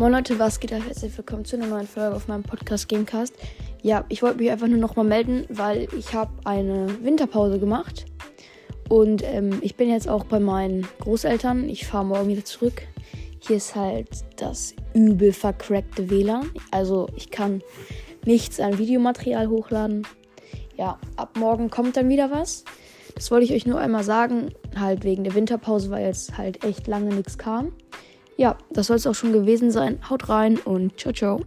Moin Leute, was geht ab? Herzlich willkommen zu einer neuen Folge auf meinem Podcast Gamecast. Ja, ich wollte mich einfach nur nochmal melden, weil ich habe eine Winterpause gemacht. Und ähm, ich bin jetzt auch bei meinen Großeltern. Ich fahre morgen wieder zurück. Hier ist halt das übel vercrackte WLAN. Also ich kann nichts an Videomaterial hochladen. Ja, ab morgen kommt dann wieder was. Das wollte ich euch nur einmal sagen. Halt wegen der Winterpause, weil jetzt halt echt lange nichts kam. Ja, das soll es auch schon gewesen sein. Haut rein und ciao, ciao.